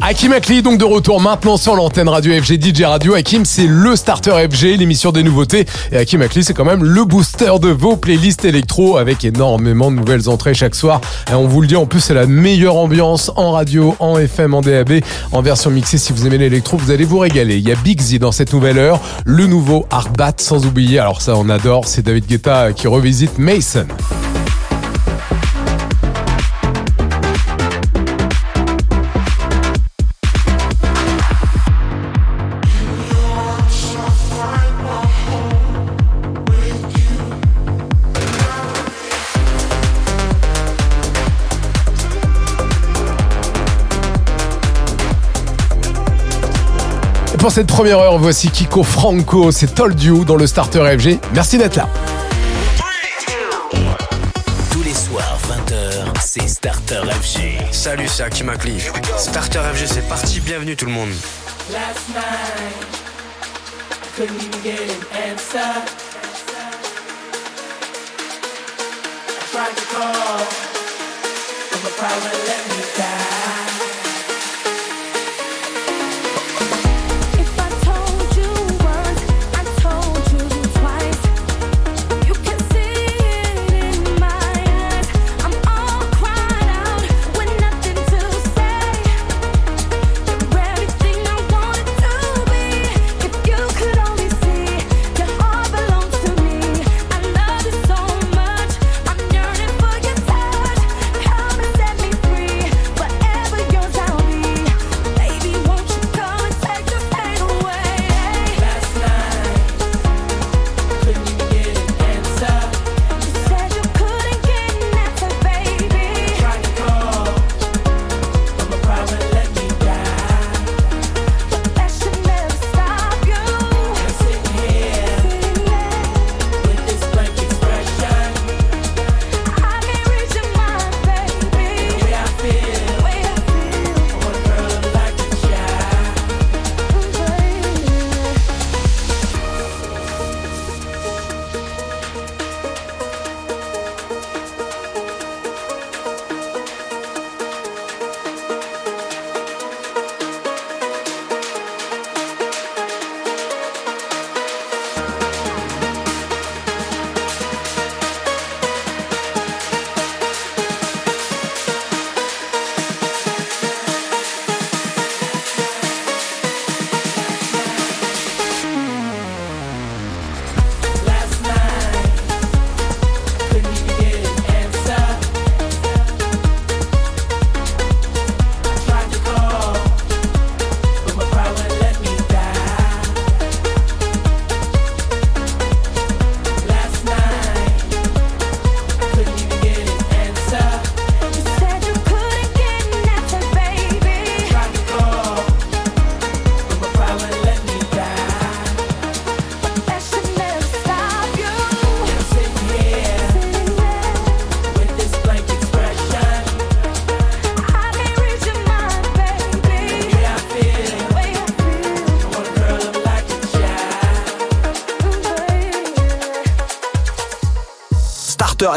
Hakim Akli, donc de retour maintenant sur l'antenne radio FG DJ Radio. Hakim, c'est le starter FG, l'émission des nouveautés. Et Hakim Akli, c'est quand même le booster de vos playlists électro avec énormément de nouvelles entrées chaque soir. On vous le dit, en plus, c'est la meilleure ambiance en radio, en FM, en DAB, en version mixée. Si vous aimez l'électro, vous allez vous régaler. Il y a Big Z dans cette nouvelle heure, le nouveau Hardbat, sans oublier, alors ça on adore, c'est David Guetta qui revisite Mason. Pour cette première heure, voici Kiko Franco, c'est Told You dans le starter FG. Merci d'être là. Tous les soirs, 20h, c'est Starter FG. Salut, c'est Hakim Akli. Starter FG, c'est parti. Bienvenue tout le monde. Last night, I couldn't even get an answer. I tried to call, but my private let me down.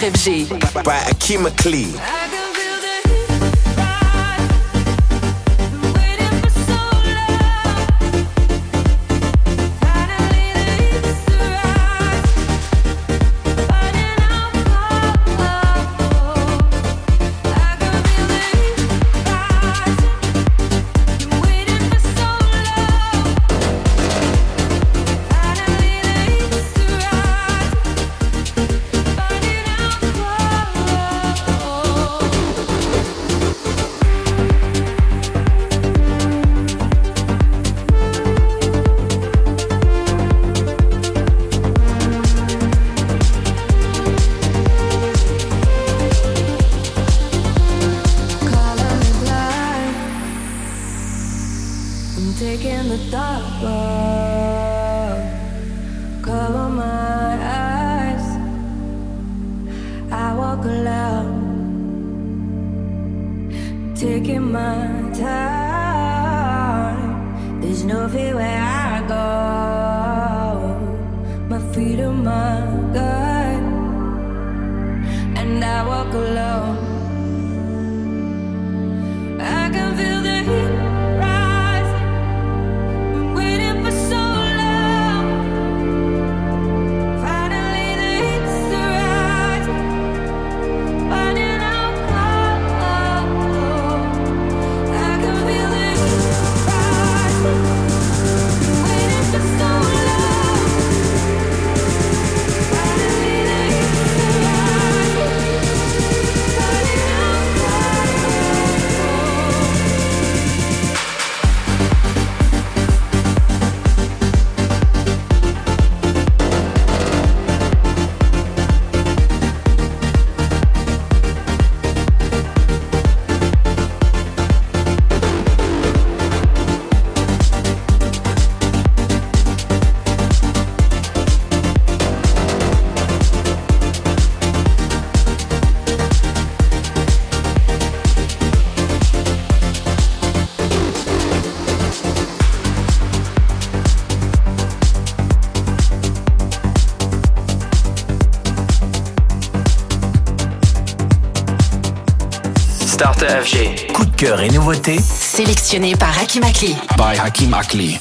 FG. By Akima Klee. Starter FG. Coup de cœur et nouveautés. Sélectionné par Hakim Akli. By Hakim Akli.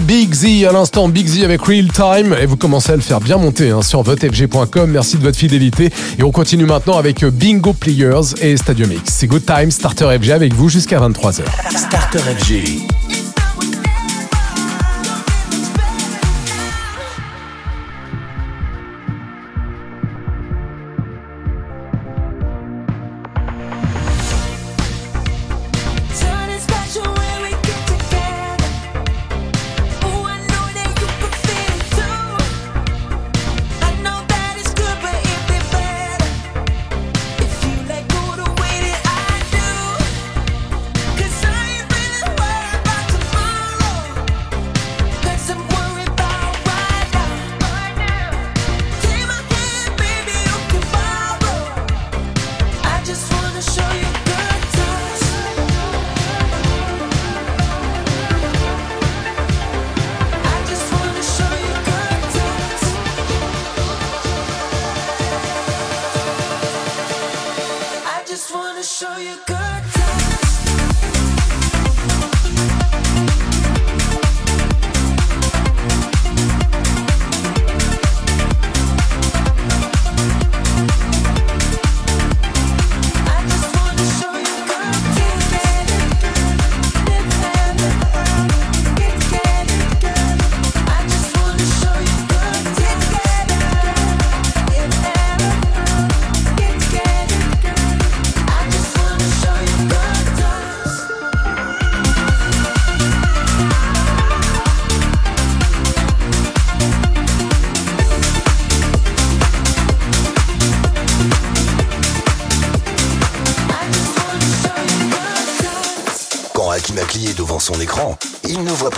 Big Z à l'instant, Big Z avec Real Time et vous commencez à le faire bien monter hein, sur votefg.com. Merci de votre fidélité et on continue maintenant avec euh, Bingo Players et Stadium X. C'est Good Time Starter FG avec vous jusqu'à 23h. Starter FG.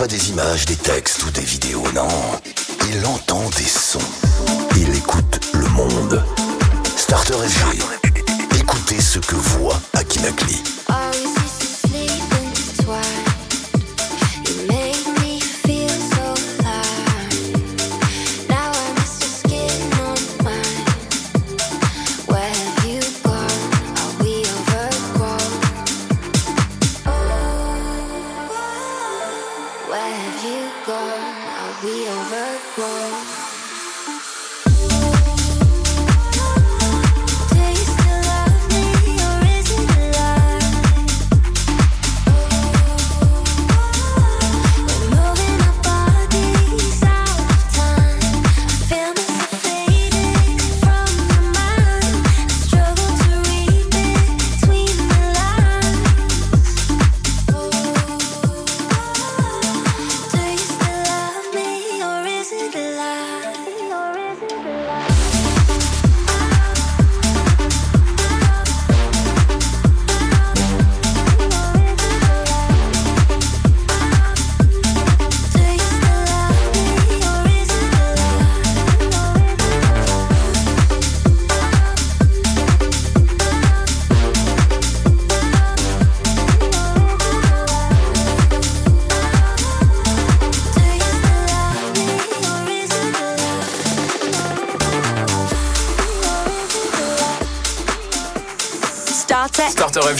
des images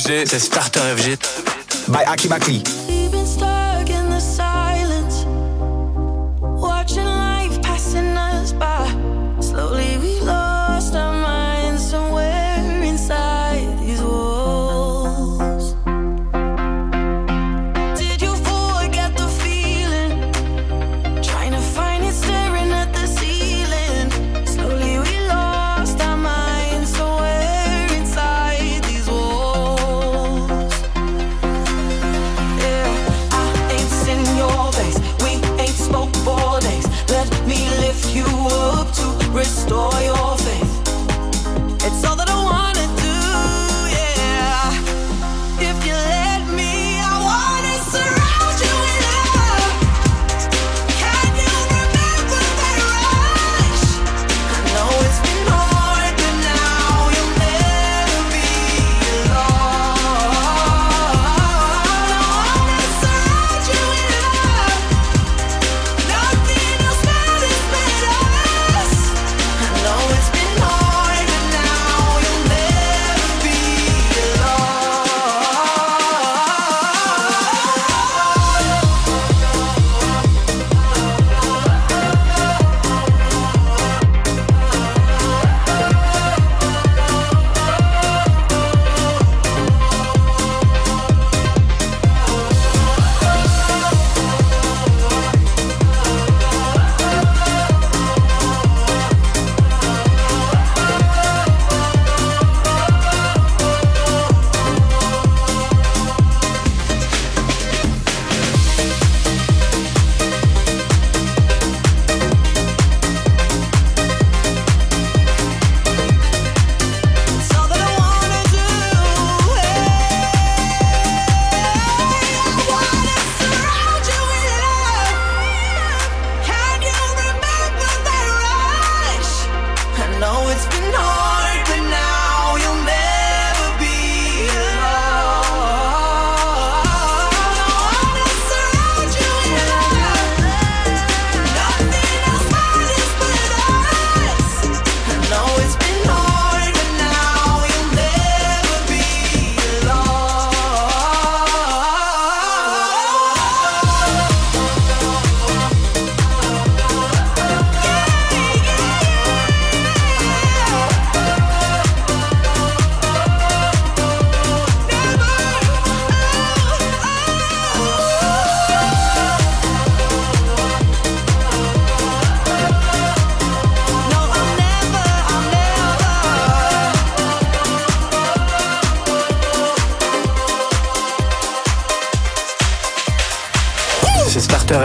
C'est Starter FG. By Aki Bakli.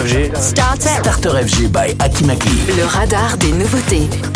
FG. Starter. FG by Akimakli. Le radar des nouveautés.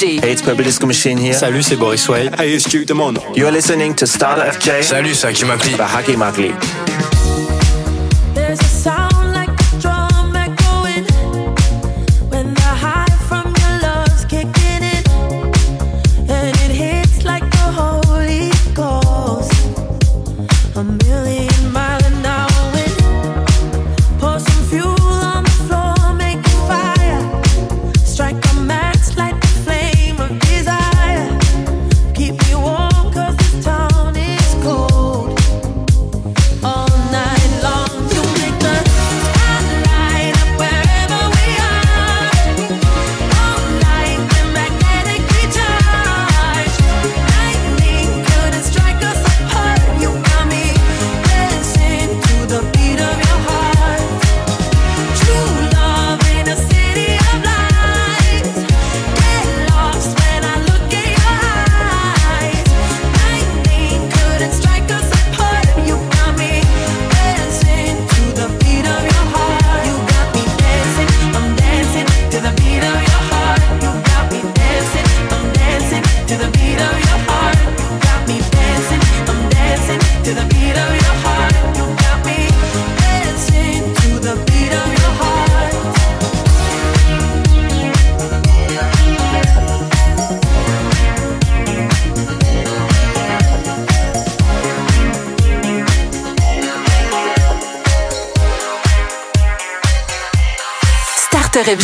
Hey, it's Purple Disco Machine here. Salut, c'est Boris Way. Hey, it's Duke Demon. You're listening to Starter FJ. Salut, c'est Hakim Makli. By Hakim Akli.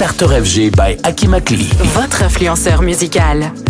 Starter FG by Aki Makli. Votre influenceur musical.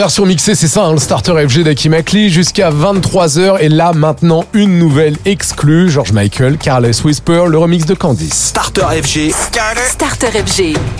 version mixée, c'est ça, hein, le starter FG d'Aki d'Akimakli jusqu'à 23h. Et là, maintenant, une nouvelle exclue. George Michael, Carless Whisper, le remix de Candice. Starter FG. Starter FG.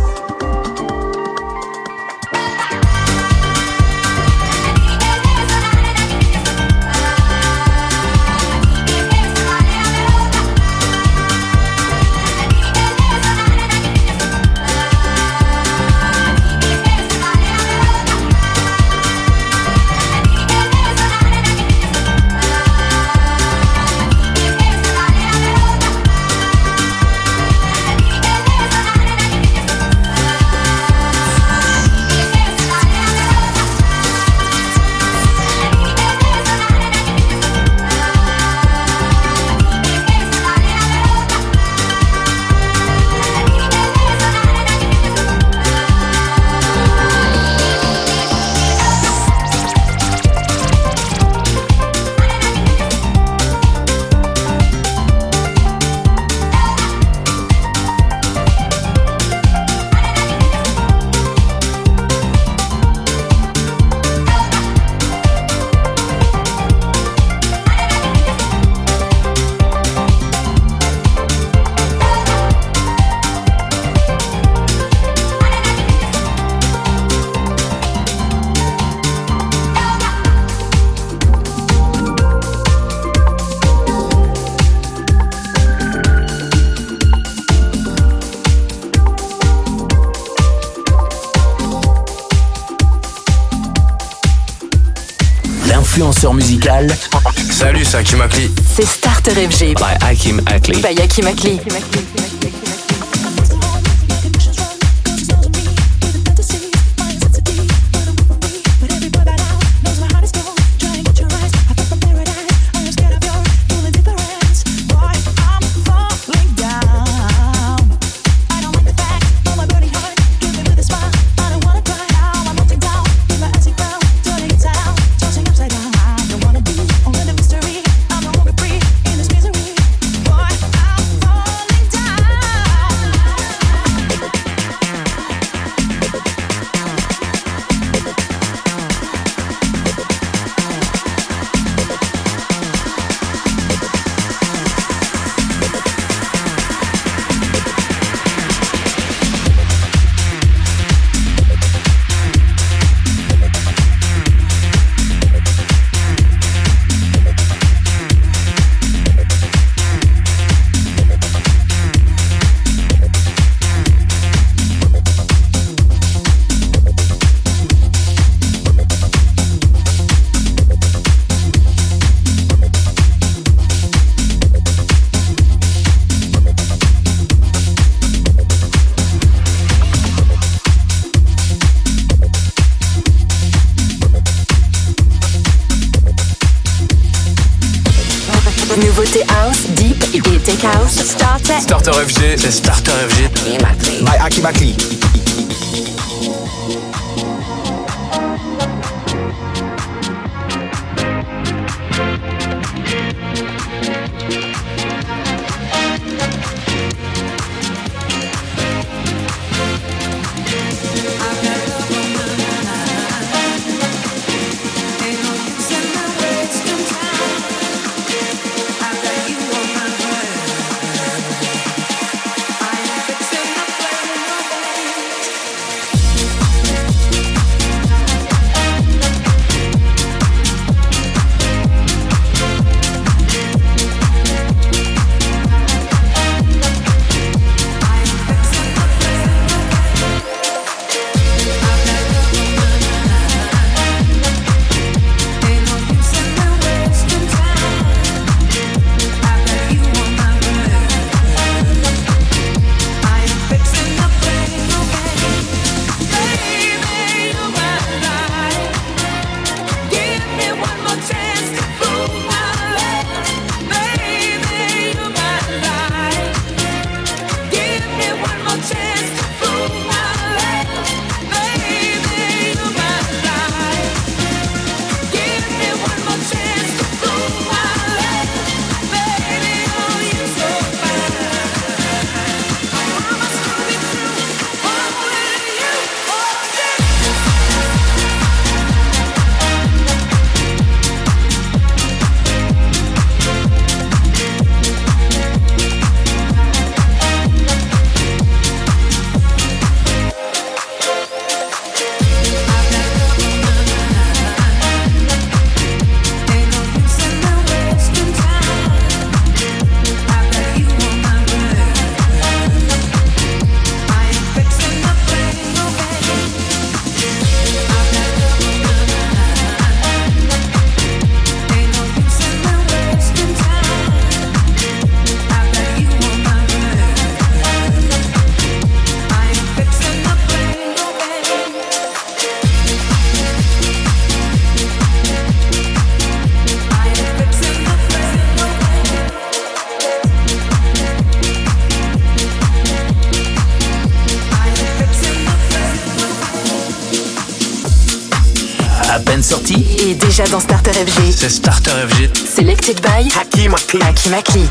Salut, c'est Hakim Akli. C'est Starter FG. by Hakim Akli. By Hakim Akli. Nouveauté Starter. Starter FG, c'est Starter FG. by Maki.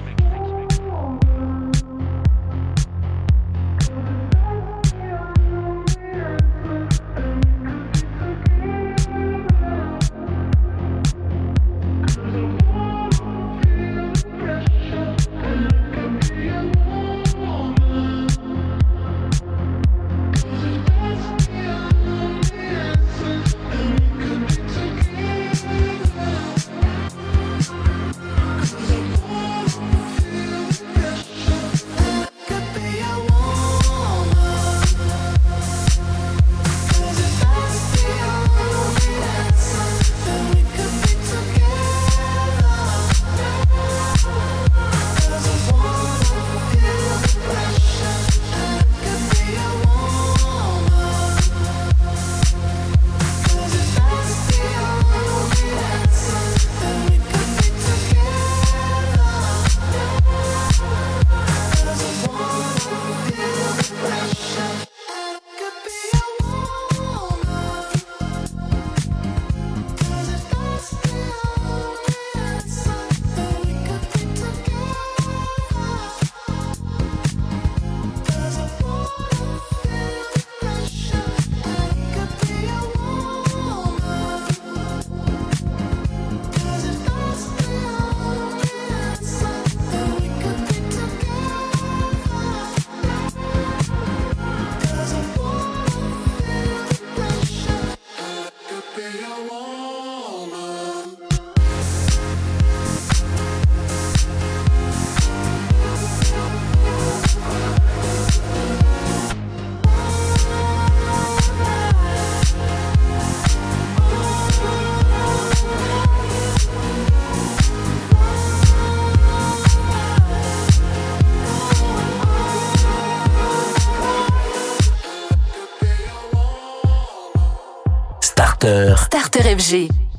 FG.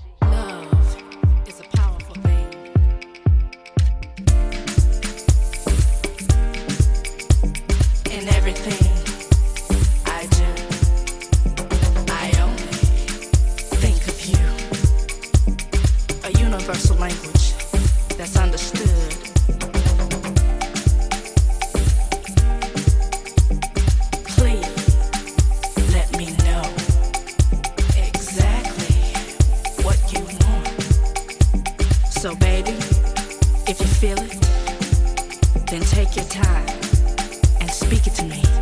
If you feel it, then take your time and speak it to me.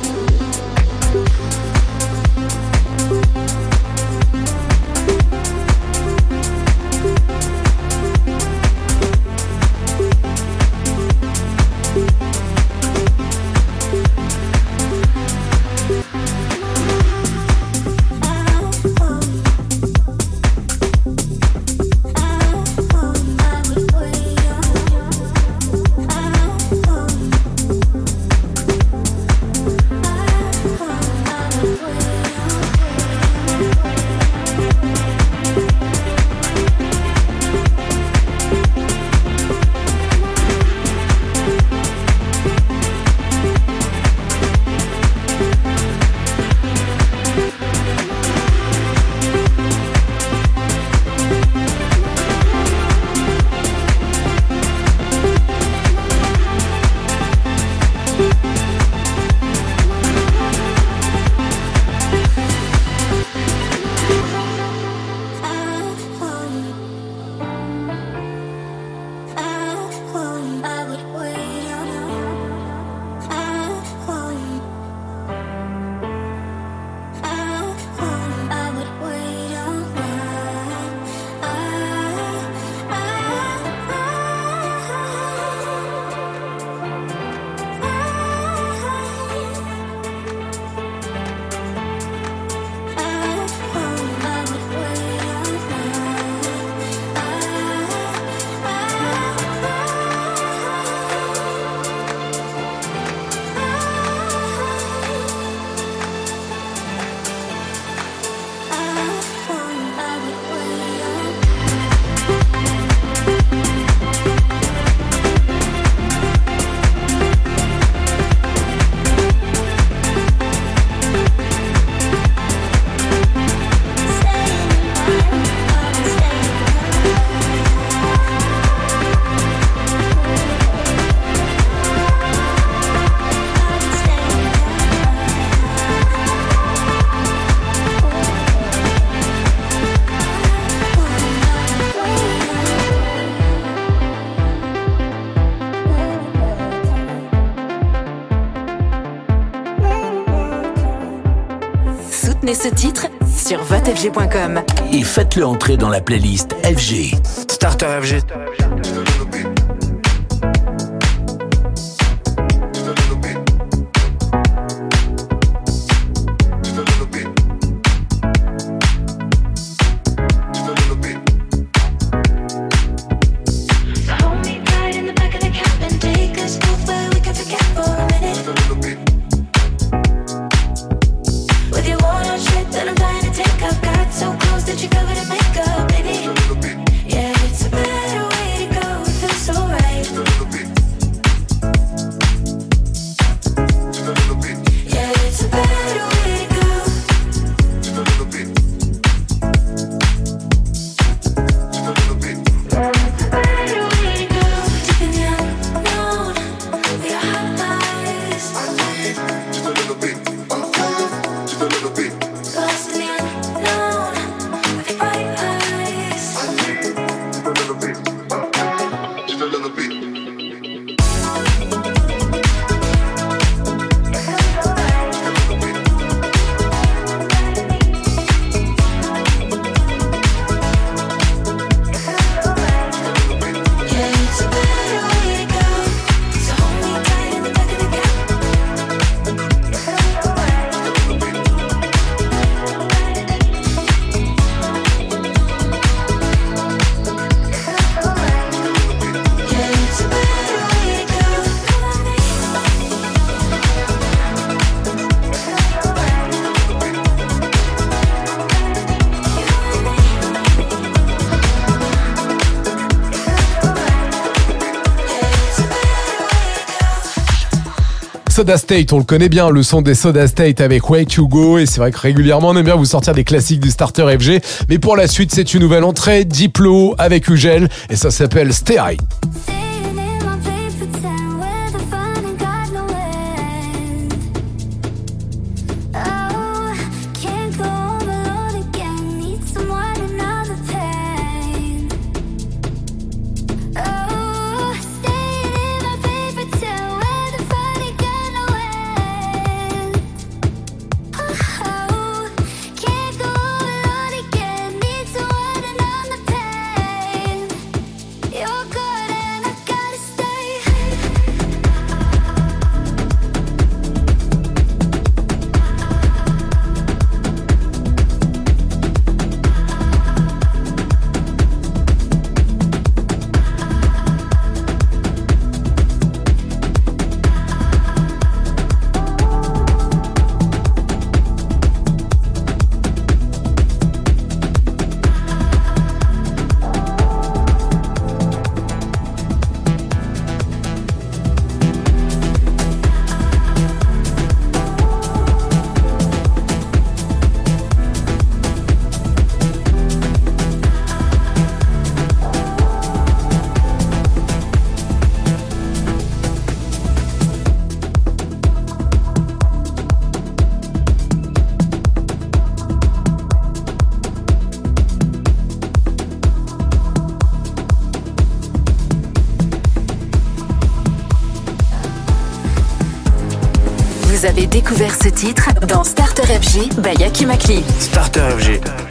ce titre sur votefg.com. Et faites-le entrer dans la playlist FG. Starter FG. Soda State, on le connaît bien, le son des Soda State avec Wake You Go, et c'est vrai que régulièrement on aime bien vous sortir des classiques du starter FG, mais pour la suite c'est une nouvelle entrée, Diplo avec Ugel, et ça s'appelle Stay High. découvert ce titre dans Starter FG by Yakimakli. Starter FG.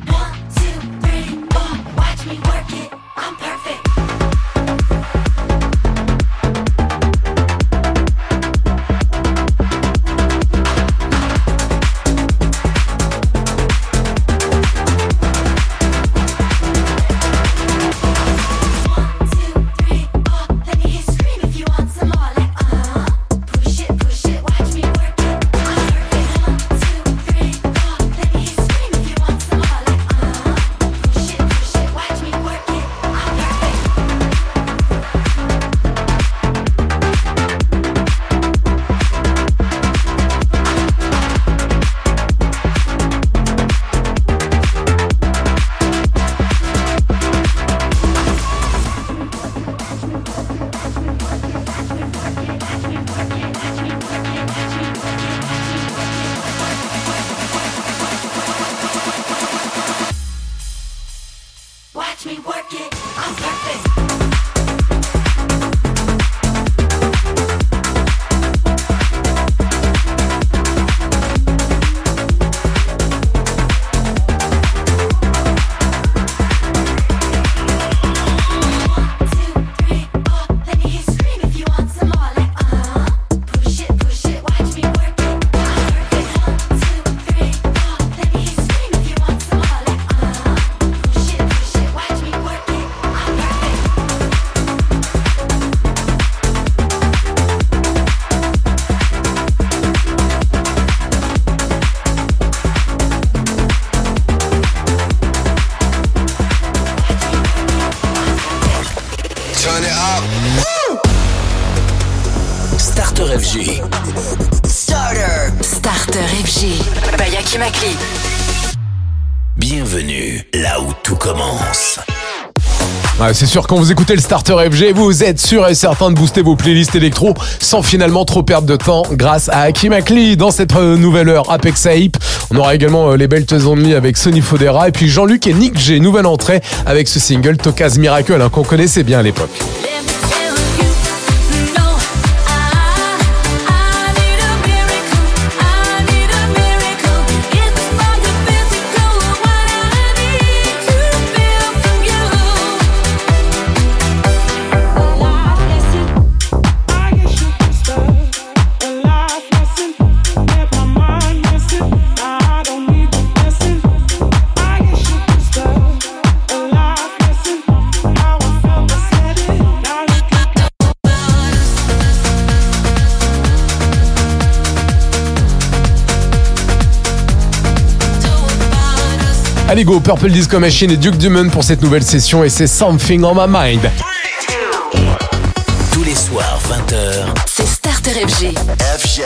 Sûr, quand vous écoutez le Starter FG, vous êtes sûr et certain de booster vos playlists électro sans finalement trop perdre de temps grâce à Hakim Akli. Dans cette euh, nouvelle heure, Apex Ape, on aura également euh, les Belts Only avec Sony Fodera et puis Jean-Luc et Nick G, nouvelle entrée avec ce single Tokaz Miracle hein, qu'on connaissait bien à l'époque. Go, Purple Disco Machine et Duke Dumont pour cette nouvelle session et c'est Something on My Mind. Tous les soirs, 20h, C'est Starter FG. FJ.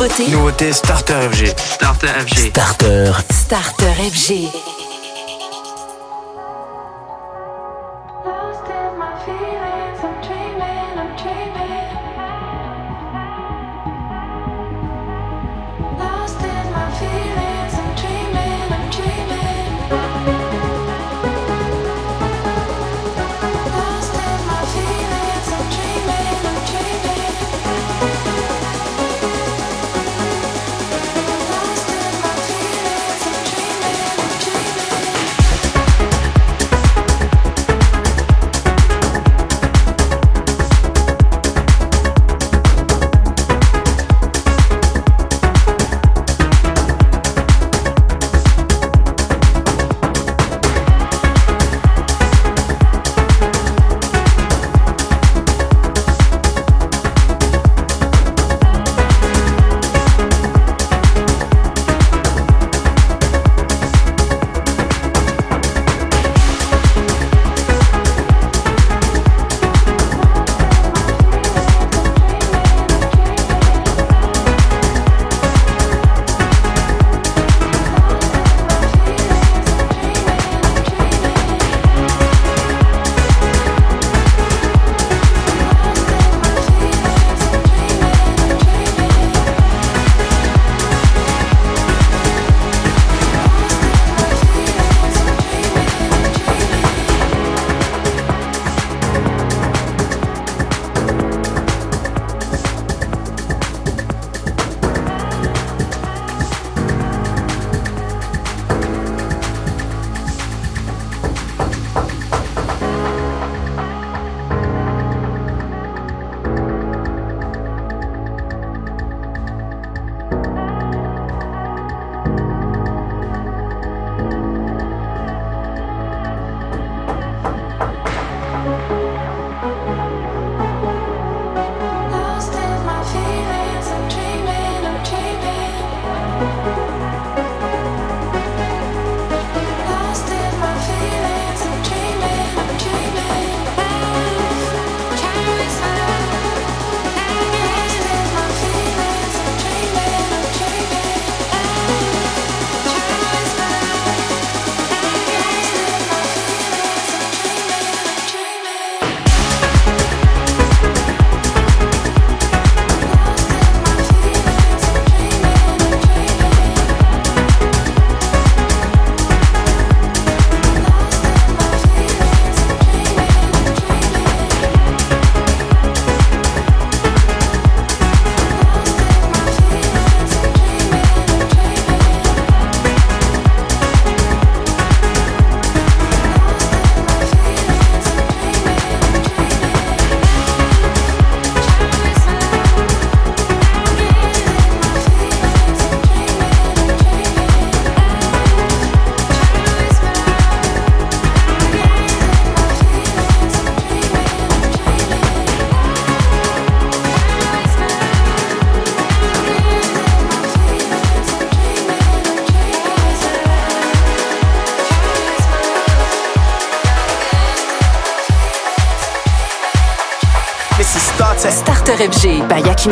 1 sur les nouveautés. Nouveauté Starter FG. Starter FG. Starter. Starter FG.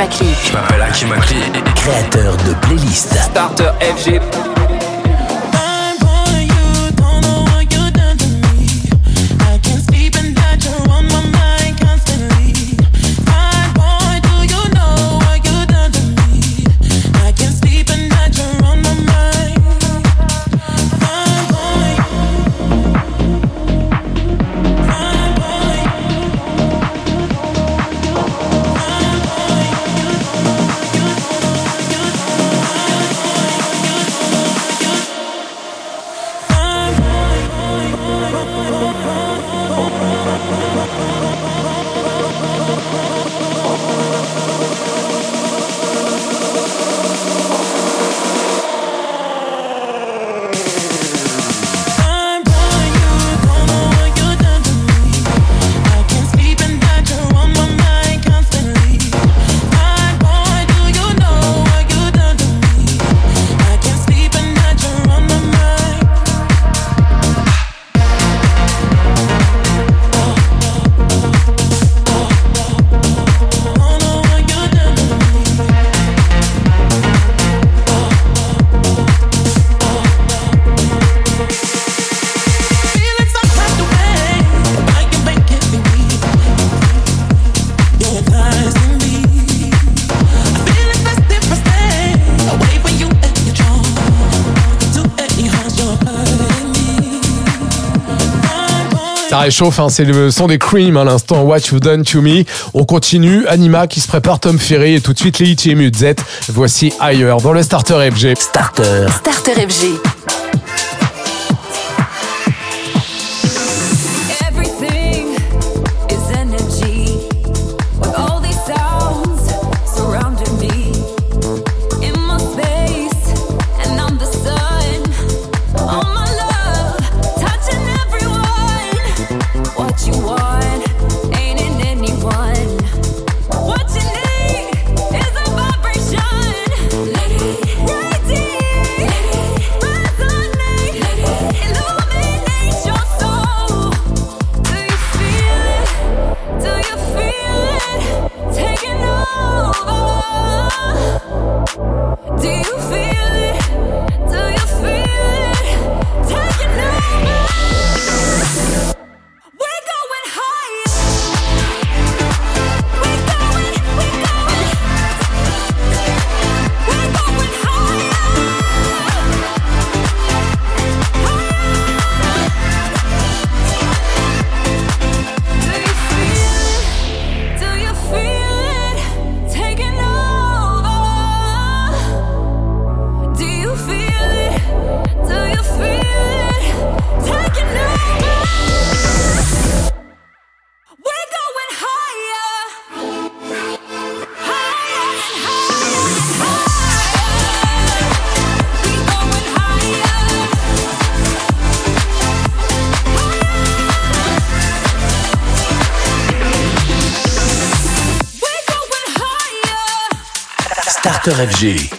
Akimakli. Je m'appelle Akimakli. Créateur. réchauffe, hein. c'est le son des Cream à l'instant, What You Done To Me. On continue, Anima qui se prépare, Tom Ferry et tout de suite les ITMU Z. Voici ailleurs dans le Starter FG. Starter. Starter FG. FG.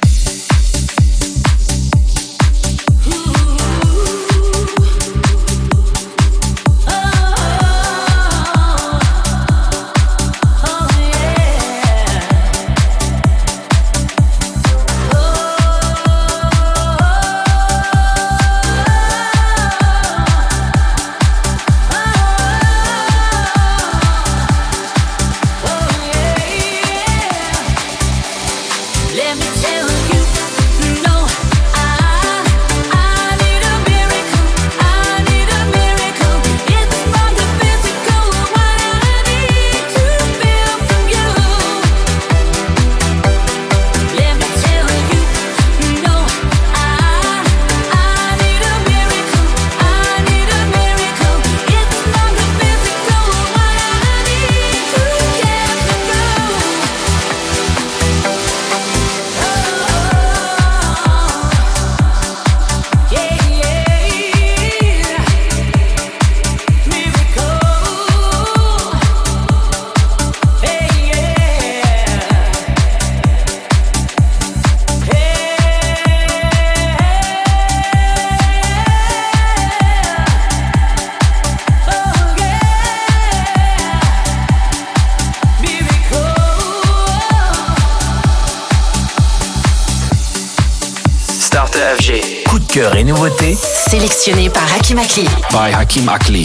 Starter FG. Coup de cœur et nouveautés Sélectionné par Hakim Akli. by Hakim Akli.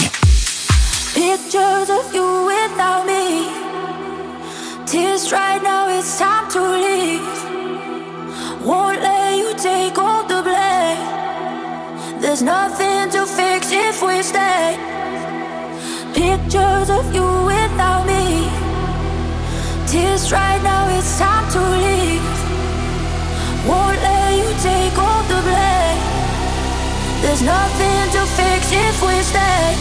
Pictures of you without me. Tears right now, it's time to leave. Won't let you take all the blame. There's nothing to fix if we stay. Pictures of you without me. Tears right now, it's time to leave. Won't let you take all the blame. There's nothing to fix if we stay.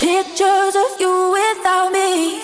Pictures of you without me.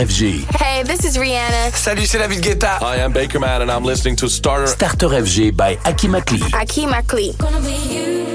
FG. Hey, this is Rihanna. Salut, c'est David Guetta. I am Baker Man and I'm listening to Starter. Starter FG by Hakim Akli. Hakim Akli. Gonna be you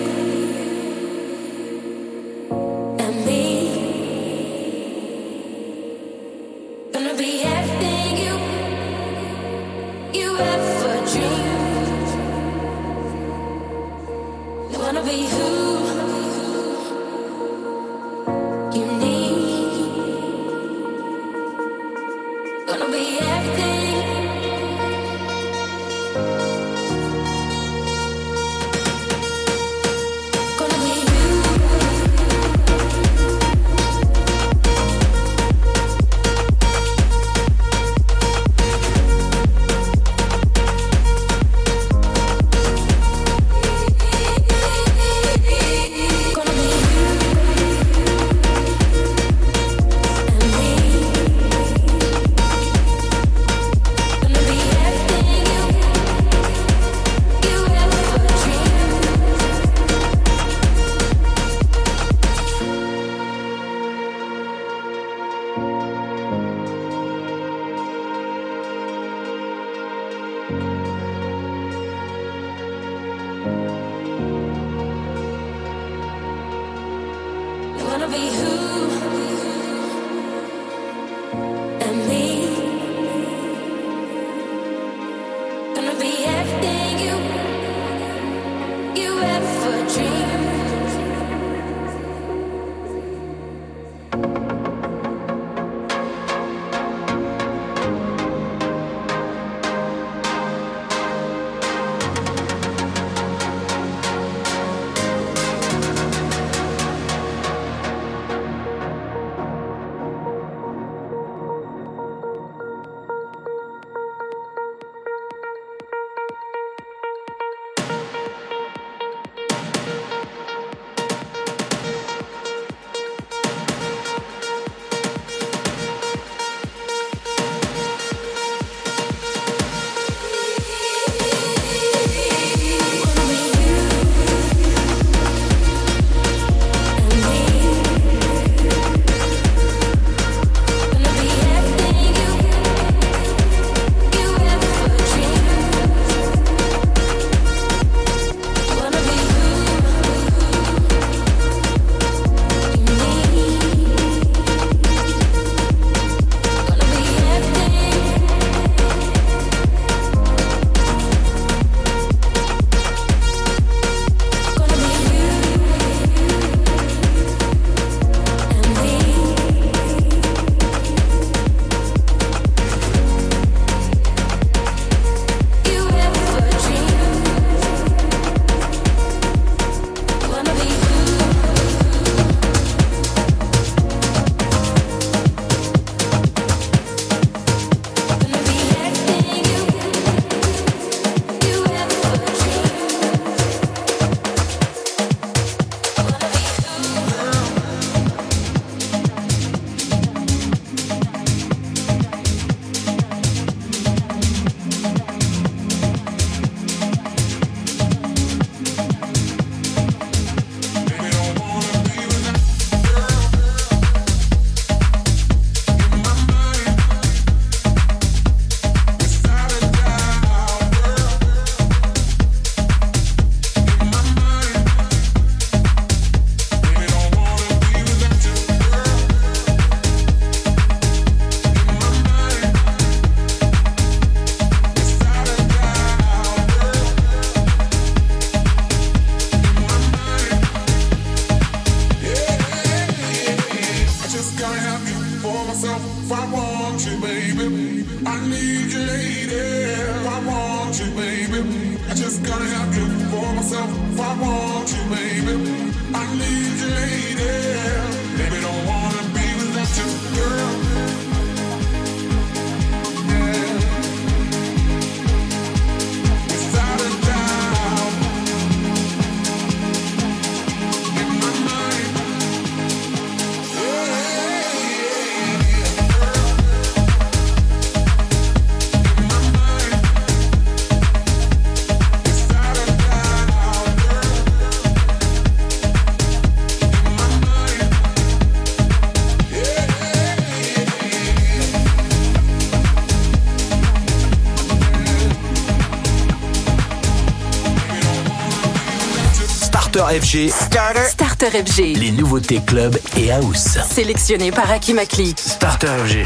FG. Starter. Starter FG. Les nouveautés club et house. Sélectionné par Hakim Akli. Starter FG.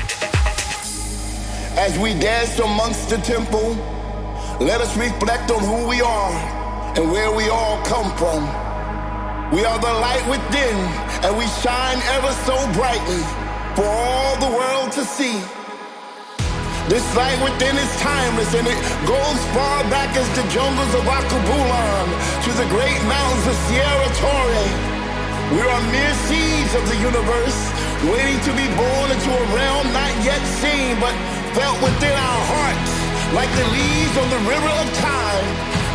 As we dance amongst the temple, let us reflect on who we are and where we all come from. We are the light within, and we shine ever so brightly for all the world to see. This light within is timeless, and it goes far back as the jungles of Akabulan to the great mountains of Sierra Torre. We are mere seeds of the universe, waiting to be born into a realm not yet seen, but felt within our hearts, like the leaves on the river of time.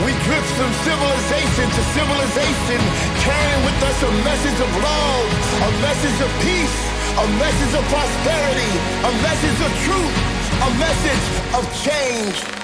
We drift from civilization to civilization, carrying with us a message of love, a message of peace, a message of prosperity, a message of truth, a message of change.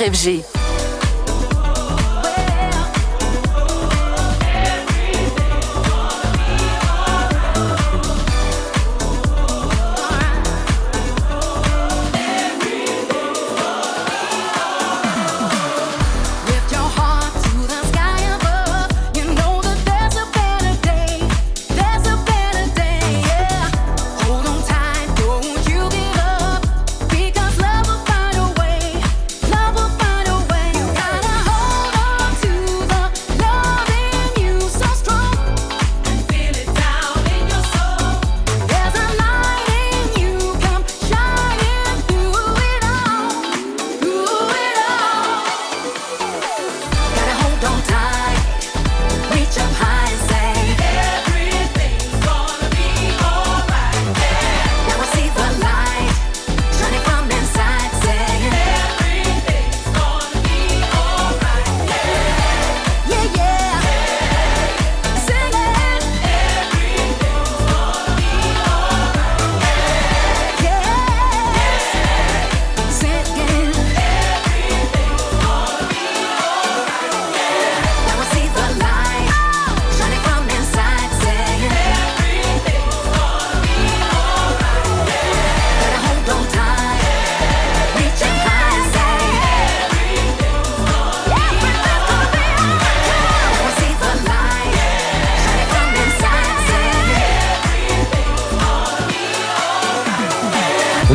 FG.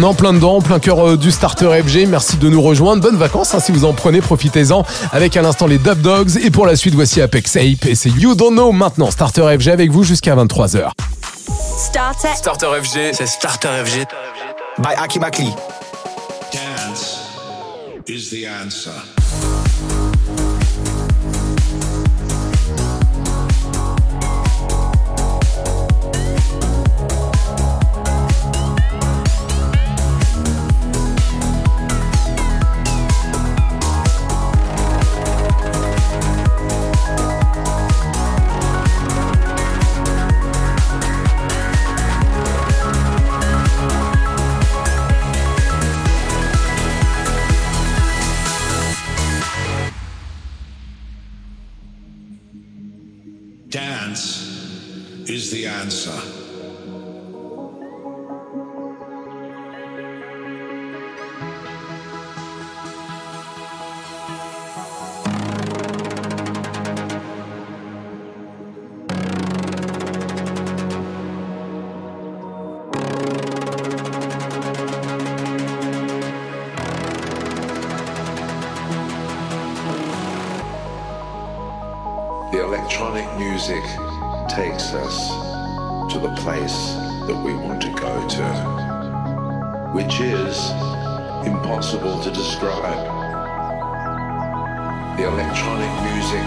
Est en plein dedans, en plein cœur euh, du starter FG. Merci de nous rejoindre. Bonnes vacances hein, si vous en prenez, profitez-en. Avec à l'instant les Dub Dogs. Et pour la suite, voici Apex Ape. Et c'est You Don't Know maintenant. Starter FG avec vous jusqu'à 23h. Starter. Starter FG, c'est Starter FG. By Aki Makli. Dance is the answer. the electronic music takes us to the place that we want to go to, which is impossible to describe. The electronic music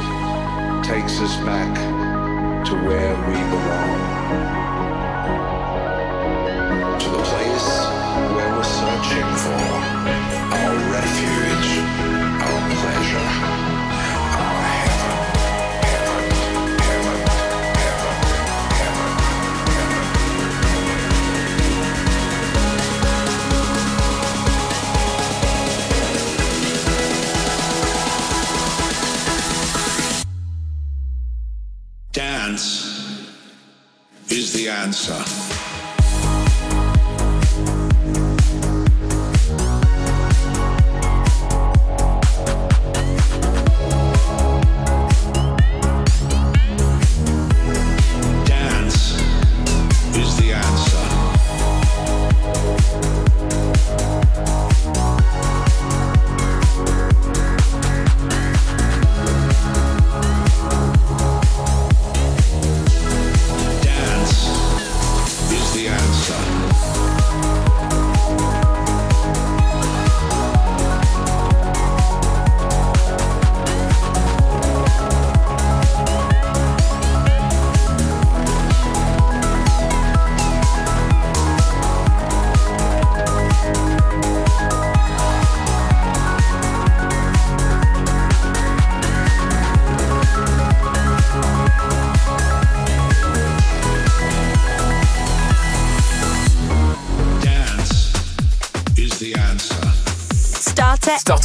takes us back to where we belong, to the place where we're searching for our refuge. dance.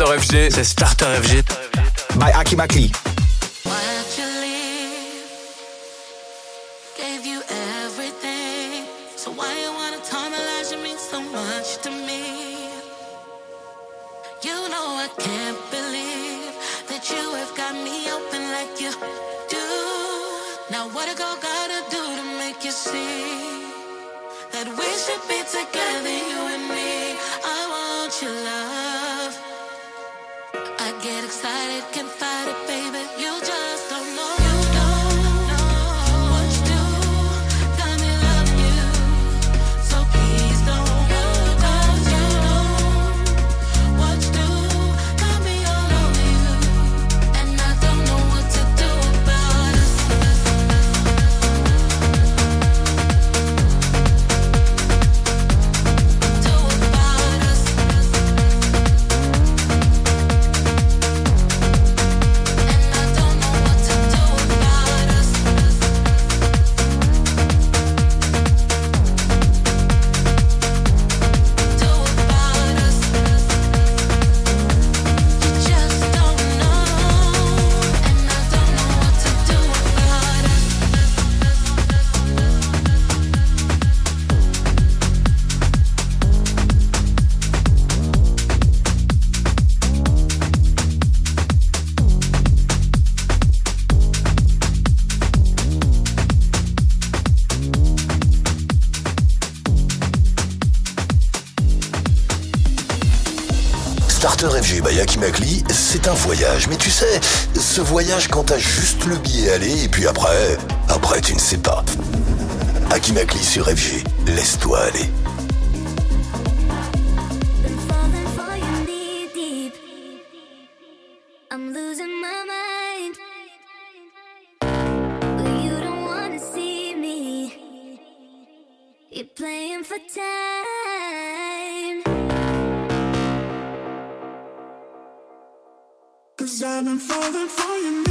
Starter FG. C'est Starter FG. By Aki Bakli. ce voyage quand t'as juste le billet aller et puis après, après tu ne sais pas. Akinakli sur FG, laisse-toi aller. I've been falling for you.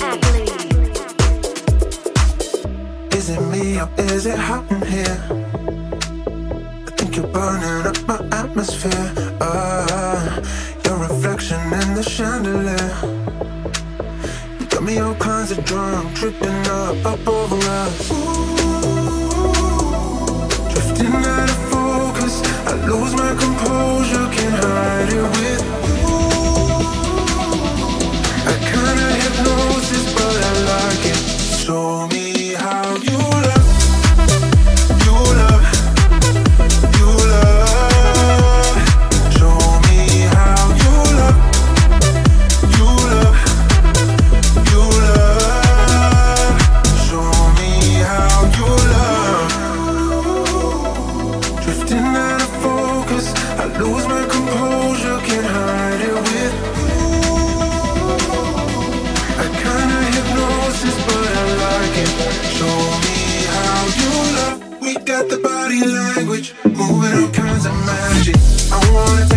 body language, moving all kinds of magic. I wanna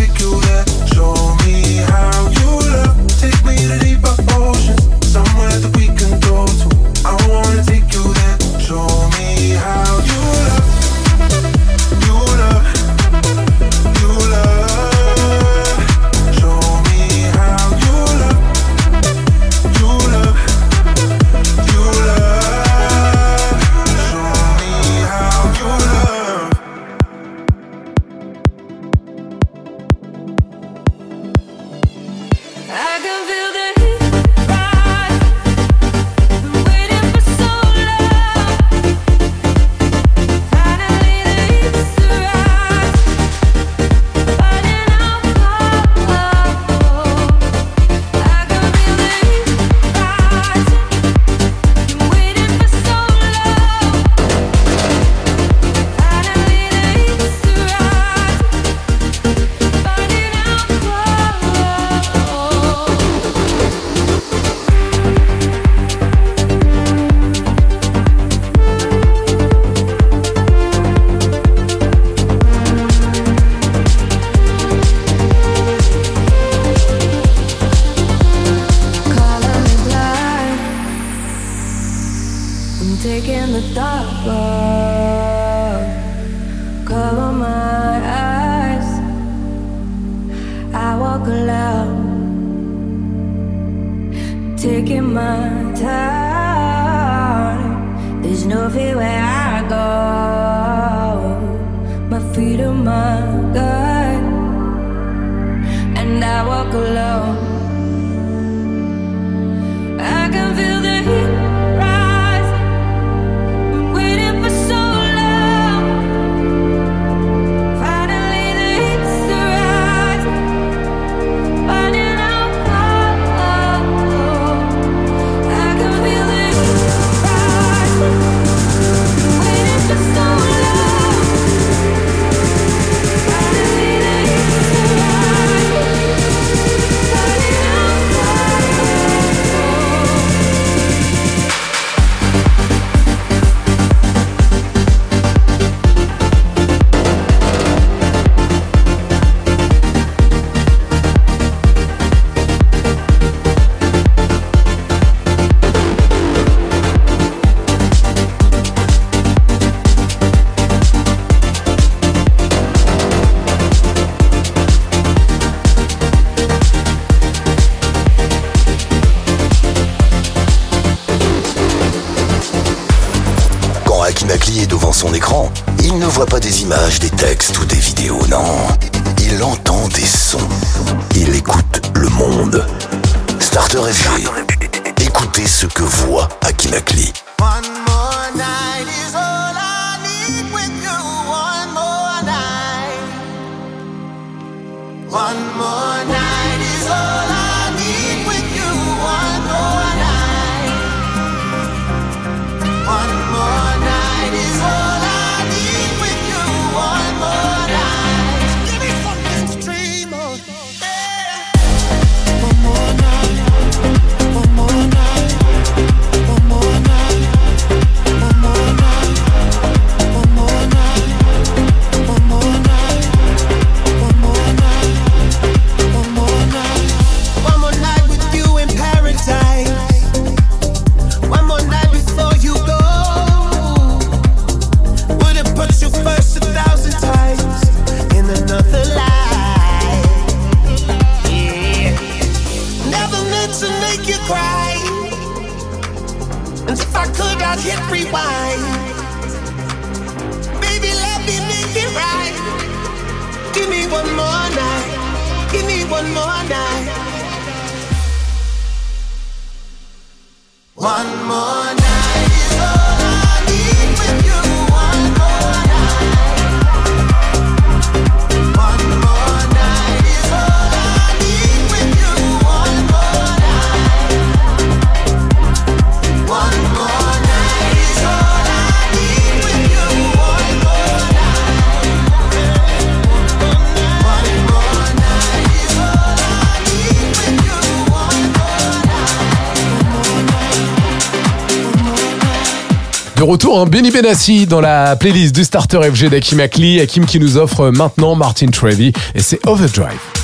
retour, hein, Benny Benassi dans la playlist du starter FG d'Akim Akli. Akim qui nous offre maintenant Martin Trevi et c'est Overdrive.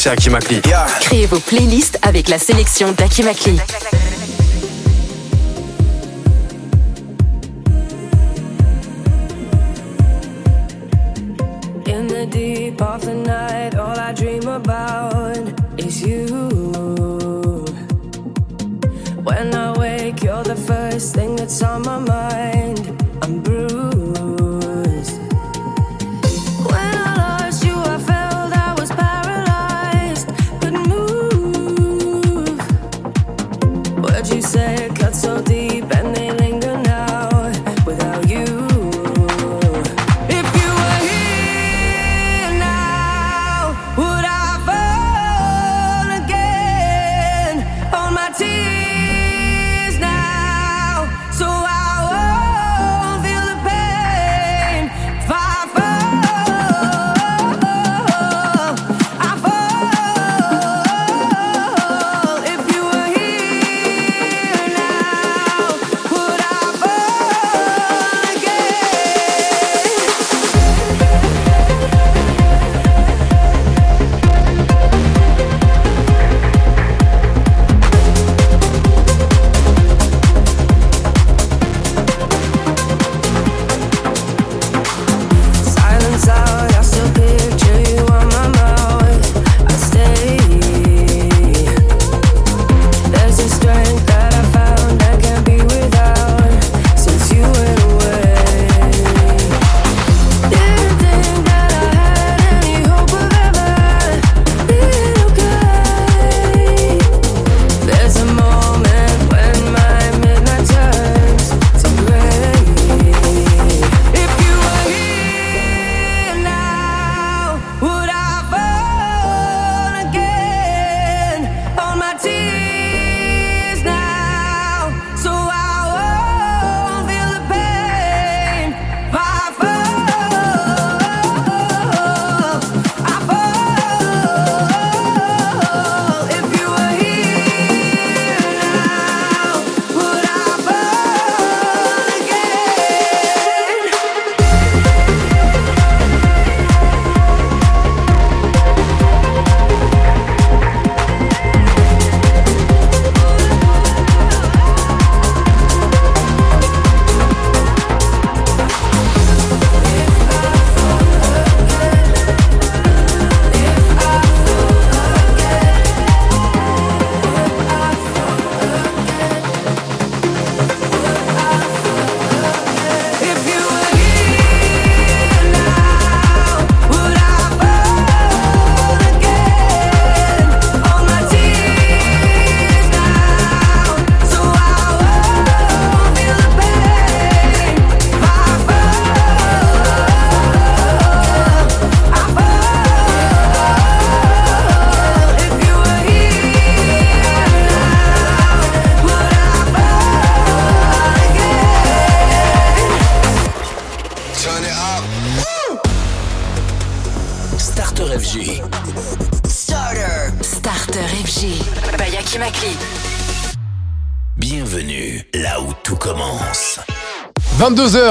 c'est Akimakli. Créez vos playlists avec la sélection d'Akimakli.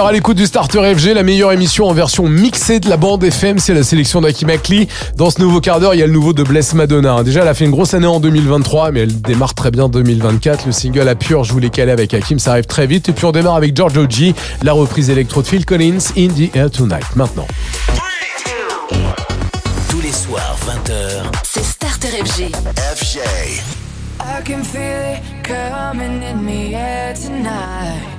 À l'écoute du Starter FG, la meilleure émission en version mixée de la bande FM, c'est la sélection d'Aki Makli. Dans ce nouveau quart d'heure, il y a le nouveau de Bless Madonna. Déjà, elle a fait une grosse année en 2023, mais elle démarre très bien 2024. Le single à pure, je voulais caler avec Hakim, ça arrive très vite. Et puis on démarre avec Giorgio G, la reprise électro de Phil Collins, In the Air Tonight. Maintenant. Tous les soirs, 20h. C'est Starter FG. FG. I can feel it coming in the air tonight.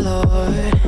Lord.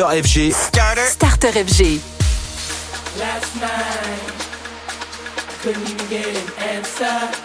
Starter FG. Starter FG. Last night, I couldn't even get an answer.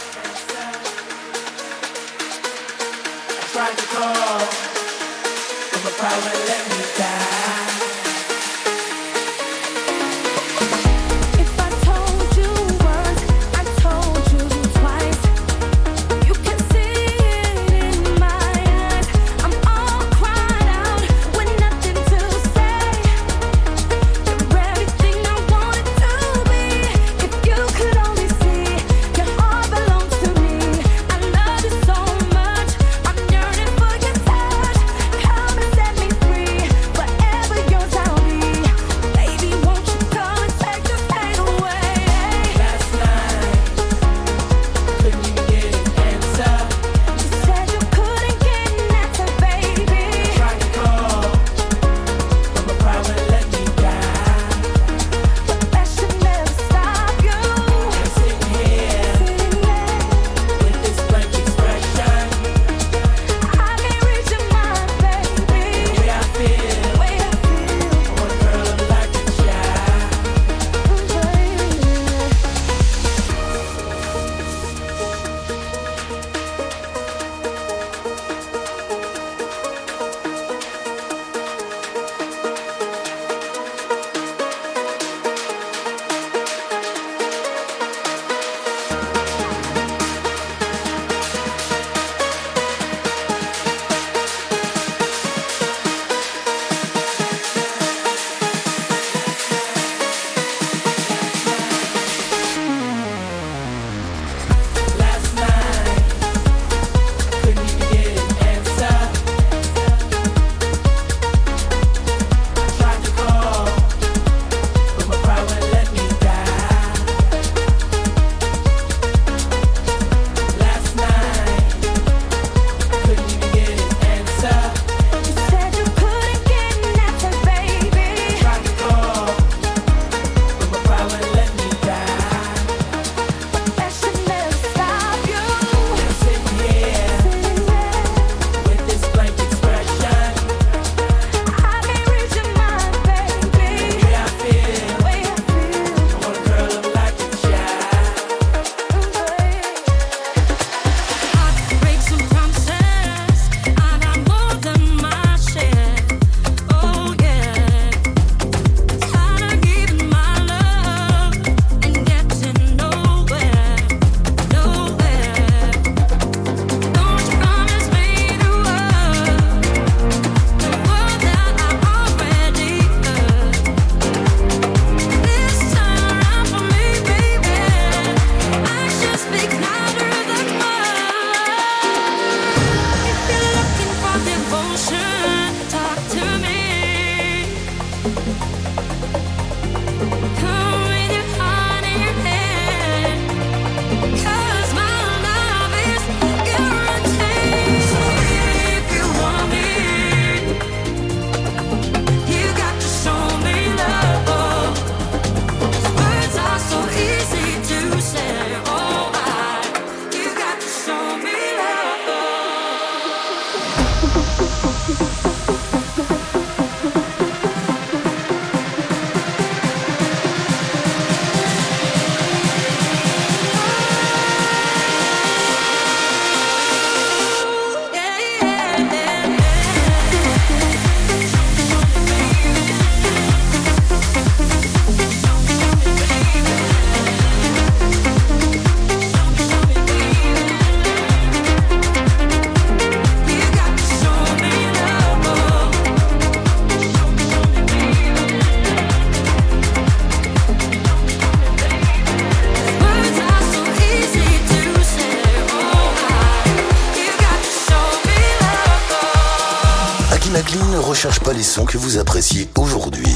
Que vous appréciez aujourd'hui.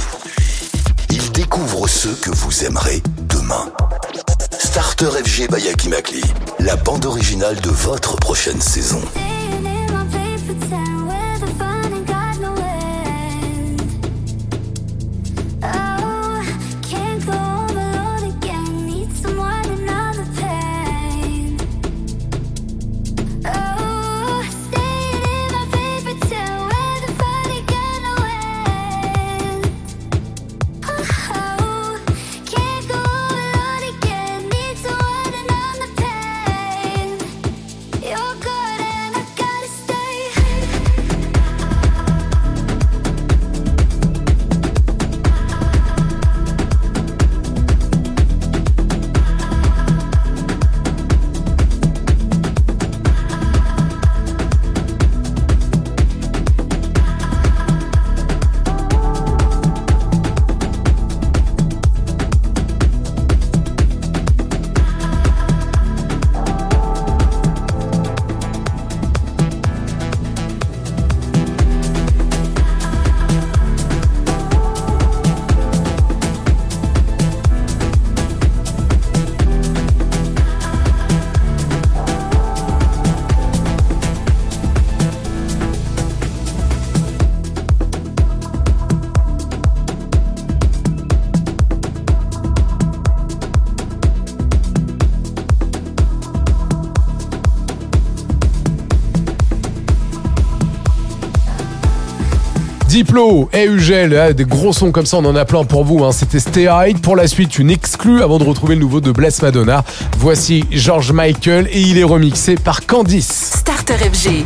Il découvre ceux que vous aimerez demain. Starter FG by Hakim Akli, la bande originale de votre prochaine saison. Diplo et Ugel, ah, des gros sons comme ça, on en a plein pour vous. hein. C'était Stay Hide. Pour la suite, une exclue avant de retrouver le nouveau de Bless Madonna. Voici George Michael et il est remixé par Candice. Starter FG.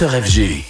Starter FG.